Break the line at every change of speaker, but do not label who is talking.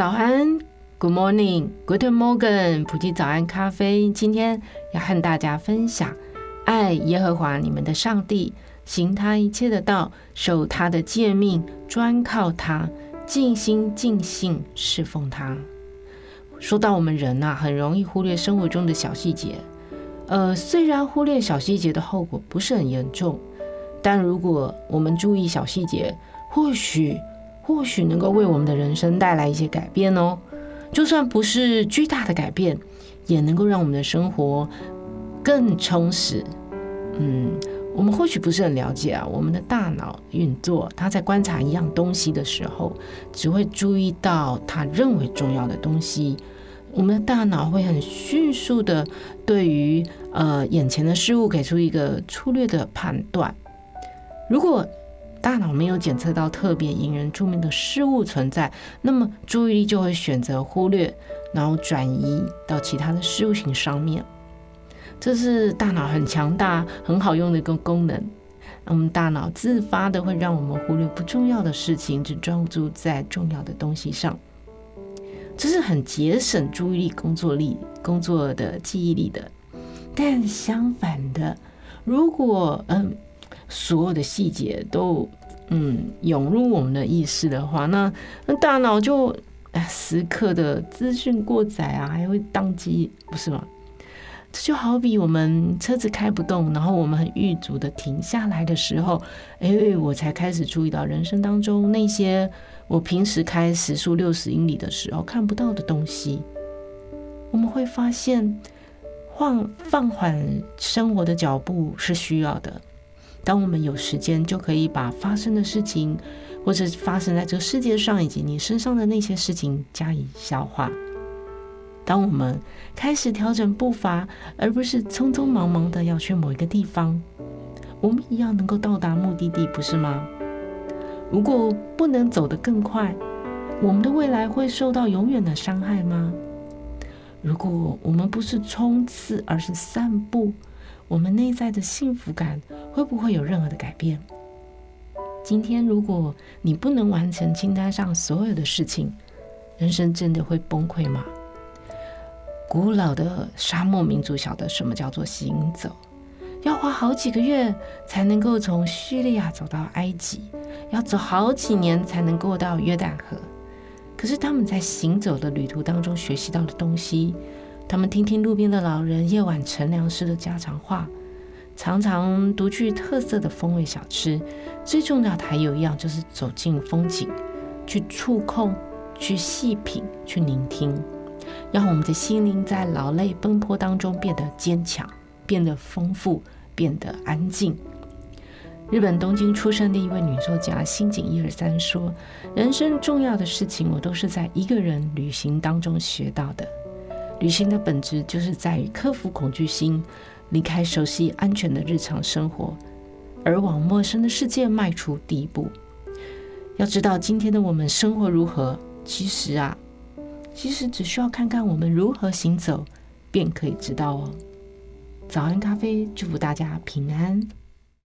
早安，Good morning，Good morning，普及早安咖啡。今天要和大家分享，爱耶和华你们的上帝，行他一切的道，守他的诫命，专靠他，尽心尽性侍奉他。说到我们人呐、啊，很容易忽略生活中的小细节。呃，虽然忽略小细节的后果不是很严重，但如果我们注意小细节，或许。或许能够为我们的人生带来一些改变哦，就算不是巨大的改变，也能够让我们的生活更充实。嗯，我们或许不是很了解啊，我们的大脑运作，它在观察一样东西的时候，只会注意到他认为重要的东西。我们的大脑会很迅速的对于呃眼前的事物给出一个粗略的判断。如果大脑没有检测到特别引人注目的事物存在，那么注意力就会选择忽略，然后转移到其他的事物型上面。这是大脑很强大、很好用的一个功能。我们大脑自发的会让我们忽略不重要的事情，只专注在重要的东西上。这是很节省注意力、工作力、工作的记忆力的。但相反的，如果嗯。所有的细节都嗯涌入我们的意识的话，那那大脑就哎时刻的资讯过载啊，还会宕机，不是吗？这就好比我们车子开不动，然后我们很郁足的停下来的时候，哎，我才开始注意到人生当中那些我平时开时速六十英里的时候看不到的东西。我们会发现，放放缓生活的脚步是需要的。当我们有时间，就可以把发生的事情，或者发生在这个世界上以及你身上的那些事情加以消化。当我们开始调整步伐，而不是匆匆忙忙的要去某一个地方，我们一样能够到达目的地，不是吗？如果不能走得更快，我们的未来会受到永远的伤害吗？如果我们不是冲刺，而是散步，我们内在的幸福感会不会有任何的改变？今天，如果你不能完成清单上所有的事情，人生真的会崩溃吗？古老的沙漠民族晓得什么叫做行走，要花好几个月才能够从叙利亚走到埃及，要走好几年才能够到约旦河。可是他们在行走的旅途当中学习到的东西。他们听听路边的老人夜晚乘凉时的家常话，常常独具特色的风味小吃。最重要的还有一样，就是走进风景，去触控，去细品，去聆听，让我们的心灵在劳累奔波当中变得坚强，变得丰富，变得安静。日本东京出生的一位女作家新井一二三说：“人生重要的事情，我都是在一个人旅行当中学到的。”旅行的本质就是在于克服恐惧心，离开熟悉安全的日常生活，而往陌生的世界迈出第一步。要知道今天的我们生活如何，其实啊，其实只需要看看我们如何行走，便可以知道哦。早安咖啡，祝福大家平安。